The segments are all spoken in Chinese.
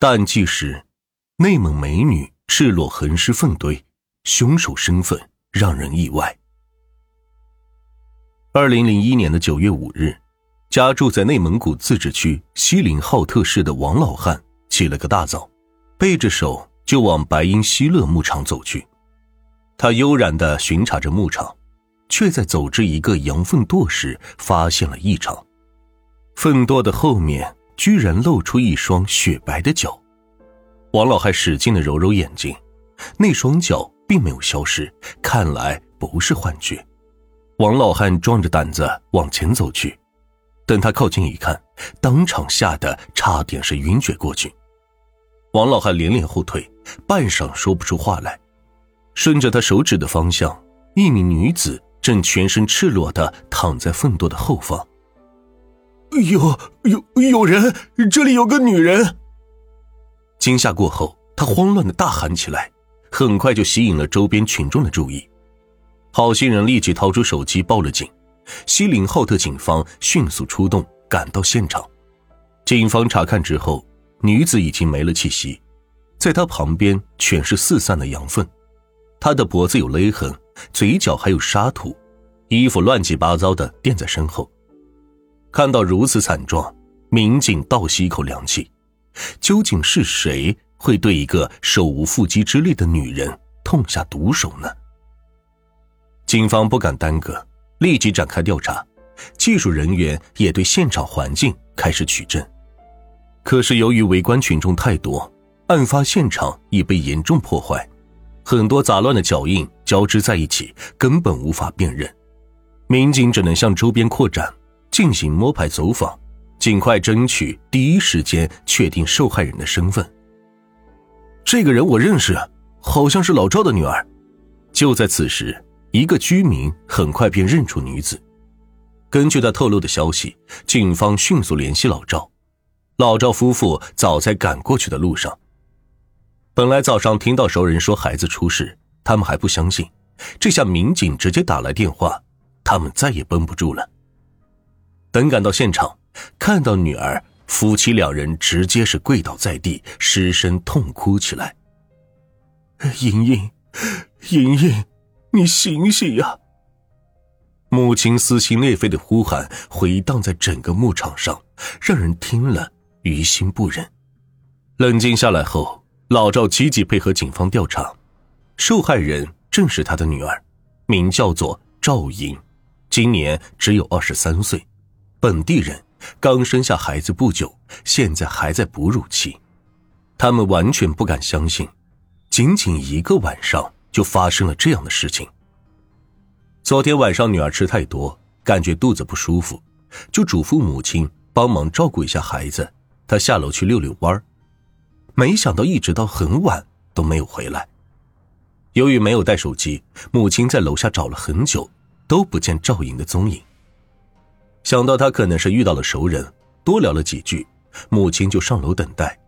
淡季时，内蒙美女赤裸横尸粪堆，凶手身份让人意外。二零零一年的九月五日，家住在内蒙古自治区锡林浩特市的王老汉起了个大早，背着手就往白音希勒牧场走去。他悠然的巡查着牧场，却在走至一个羊粪垛时发现了异常，粪垛的后面。居然露出一双雪白的脚，王老汉使劲的揉揉眼睛，那双脚并没有消失，看来不是幻觉。王老汉壮着胆子往前走去，等他靠近一看，当场吓得差点是晕厥过去。王老汉连连后退，半晌说不出话来。顺着他手指的方向，一名女子正全身赤裸的躺在粪垛的后方。有有有人，这里有个女人。惊吓过后，他慌乱的大喊起来，很快就吸引了周边群众的注意。好心人立即掏出手机报了警，锡林浩特警方迅速出动，赶到现场。警方查看之后，女子已经没了气息，在她旁边全是四散的羊粪，她的脖子有勒痕，嘴角还有沙土，衣服乱七八糟的垫在身后。看到如此惨状，民警倒吸一口凉气。究竟是谁会对一个手无缚鸡之力的女人痛下毒手呢？警方不敢耽搁，立即展开调查。技术人员也对现场环境开始取证。可是由于围观群众太多，案发现场已被严重破坏，很多杂乱的脚印交织在一起，根本无法辨认。民警只能向周边扩展。进行摸排走访，尽快争取第一时间确定受害人的身份。这个人我认识，好像是老赵的女儿。就在此时，一个居民很快便认出女子。根据他透露的消息，警方迅速联系老赵。老赵夫妇早在赶过去的路上。本来早上听到熟人说孩子出事，他们还不相信，这下民警直接打来电话，他们再也绷不住了。等赶到现场，看到女儿，夫妻两人直接是跪倒在地，失声痛哭起来。莹莹，莹莹，你醒醒呀！母亲撕心裂肺的呼喊回荡在整个牧场上，让人听了于心不忍。冷静下来后，老赵积极配合警方调查，受害人正是他的女儿，名叫做赵莹，今年只有二十三岁。本地人刚生下孩子不久，现在还在哺乳期，他们完全不敢相信，仅仅一个晚上就发生了这样的事情。昨天晚上女儿吃太多，感觉肚子不舒服，就嘱咐母亲帮忙照顾一下孩子，她下楼去遛遛弯儿，没想到一直到很晚都没有回来。由于没有带手机，母亲在楼下找了很久，都不见赵莹的踪影。想到他可能是遇到了熟人，多聊了几句，母亲就上楼等待，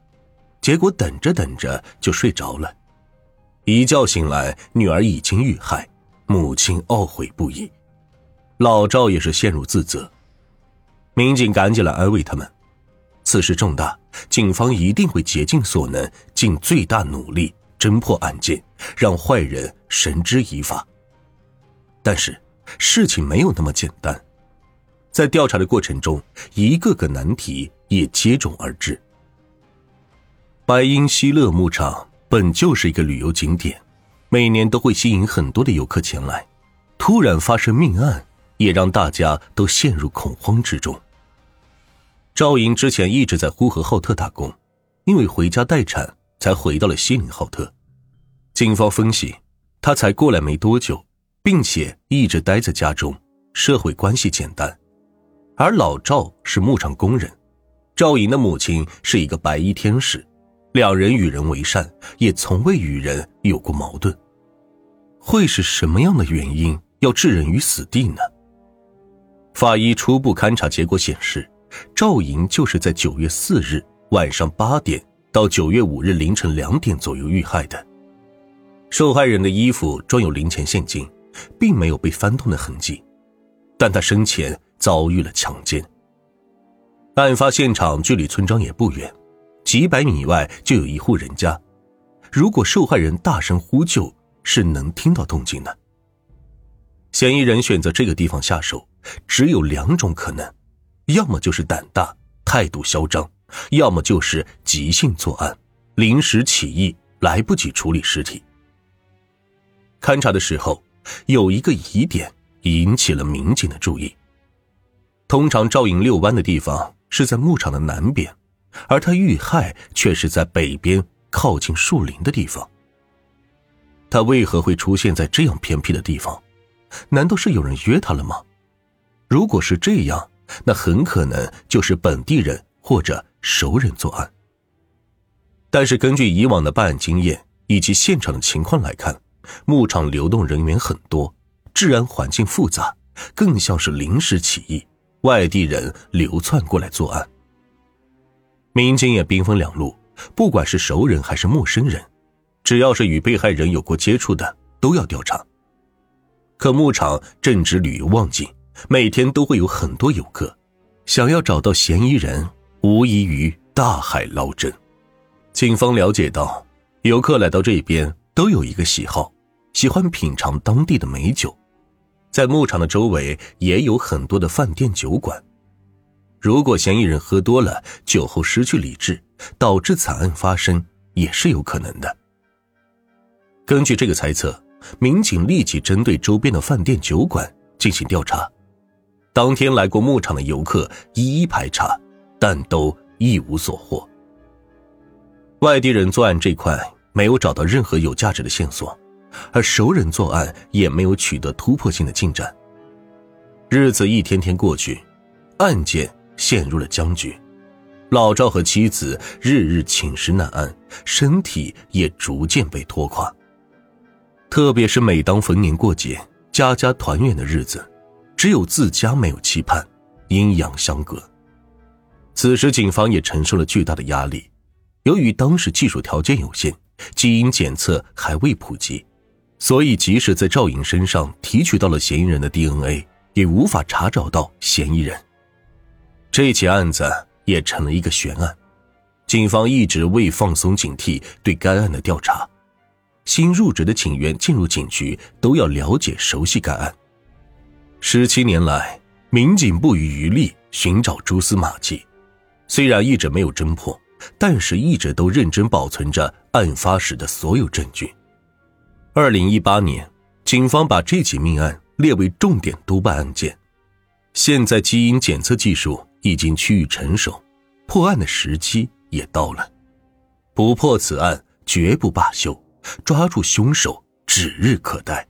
结果等着等着就睡着了，一觉醒来，女儿已经遇害，母亲懊悔不已，老赵也是陷入自责，民警赶紧来安慰他们，此事重大，警方一定会竭尽所能，尽最大努力侦破案件，让坏人绳之以法。但是事情没有那么简单。在调查的过程中，一个个难题也接踵而至。白音希勒牧场本就是一个旅游景点，每年都会吸引很多的游客前来。突然发生命案，也让大家都陷入恐慌之中。赵莹之前一直在呼和浩特打工，因为回家待产，才回到了锡林浩特。警方分析，她才过来没多久，并且一直待在家中，社会关系简单。而老赵是牧场工人，赵莹的母亲是一个白衣天使，两人与人为善，也从未与人有过矛盾。会是什么样的原因要置人于死地呢？法医初步勘查结果显示，赵莹就是在九月四日晚上八点到九月五日凌晨两点左右遇害的。受害人的衣服装有零钱现金，并没有被翻动的痕迹，但他生前。遭遇了强奸。案发现场距离村庄也不远，几百米以外就有一户人家。如果受害人大声呼救，是能听到动静的。嫌疑人选择这个地方下手，只有两种可能：要么就是胆大、态度嚣张；要么就是急性作案，临时起意，来不及处理尸体。勘查的时候，有一个疑点引起了民警的注意。通常赵颖遛弯的地方是在牧场的南边，而他遇害却是在北边靠近树林的地方。他为何会出现在这样偏僻的地方？难道是有人约他了吗？如果是这样，那很可能就是本地人或者熟人作案。但是根据以往的办案经验以及现场的情况来看，牧场流动人员很多，治安环境复杂，更像是临时起意，外地人流窜过来作案。民警也兵分两路，不管是熟人还是陌生人，只要是与被害人有过接触的，都要调查。可牧场正值旅游旺季，每天都会有很多游客，想要找到嫌疑人，无异于大海捞针。警方了解到，游客来到这边。都有一个喜好，喜欢品尝当地的美酒，在牧场的周围也有很多的饭店酒馆。如果嫌疑人喝多了，酒后失去理智，导致惨案发生，也是有可能的。根据这个猜测，民警立即针对周边的饭店酒馆进行调查。当天来过牧场的游客一一排查，但都一无所获。外地人作案这块。没有找到任何有价值的线索，而熟人作案也没有取得突破性的进展。日子一天天过去，案件陷入了僵局。老赵和妻子日日寝食难安，身体也逐渐被拖垮。特别是每当逢年过节、家家团圆的日子，只有自家没有期盼，阴阳相隔。此时，警方也承受了巨大的压力。由于当时技术条件有限。基因检测还未普及，所以即使在赵颖身上提取到了嫌疑人的 DNA，也无法查找到嫌疑人。这起案子也成了一个悬案，警方一直未放松警惕对该案的调查。新入职的警员进入警局都要了解熟悉该案。十七年来，民警不遗余力寻找蛛丝马迹，虽然一直没有侦破。但是，一直都认真保存着案发时的所有证据。二零一八年，警方把这起命案列为重点督办案件。现在，基因检测技术已经趋于成熟，破案的时机也到了。不破此案，绝不罢休；抓住凶手，指日可待。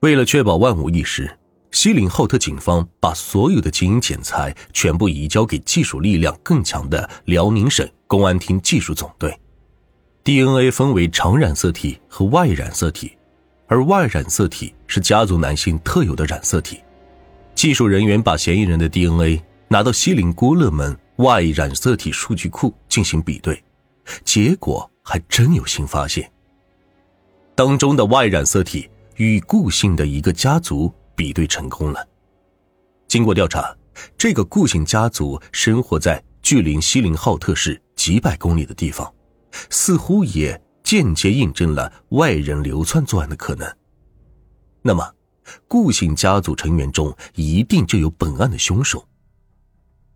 为了确保万无一失。锡林浩特警方把所有的基因检材全部移交给技术力量更强的辽宁省公安厅技术总队。DNA 分为常染色体和 Y 染色体，而 Y 染色体是家族男性特有的染色体。技术人员把嫌疑人的 DNA 拿到锡林郭勒门 Y 染色体数据库进行比对，结果还真有新发现。当中的 Y 染色体与顾姓的一个家族。比对成功了。经过调查，这个顾姓家族生活在距离锡林浩特市几百公里的地方，似乎也间接印证了外人流窜作案的可能。那么，顾姓家族成员中一定就有本案的凶手。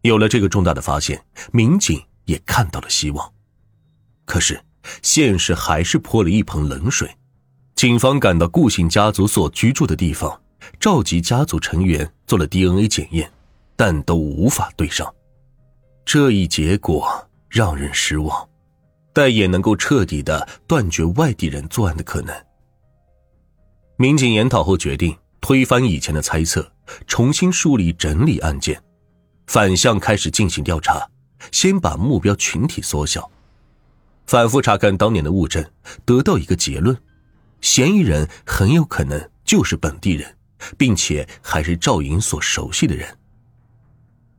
有了这个重大的发现，民警也看到了希望。可是，现实还是泼了一盆冷水。警方赶到顾姓家族所居住的地方。召集家族成员做了 DNA 检验，但都无法对上。这一结果让人失望，但也能够彻底的断绝外地人作案的可能。民警研讨后决定推翻以前的猜测，重新梳理整理案件，反向开始进行调查。先把目标群体缩小，反复查看当年的物证，得到一个结论：嫌疑人很有可能就是本地人。并且还是赵颖所熟悉的人。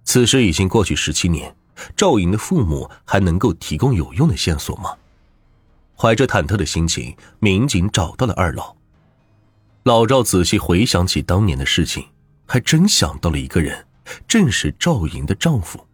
此时已经过去十七年，赵颖的父母还能够提供有用的线索吗？怀着忐忑的心情，民警找到了二老。老赵仔细回想起当年的事情，还真想到了一个人，正是赵颖的丈夫。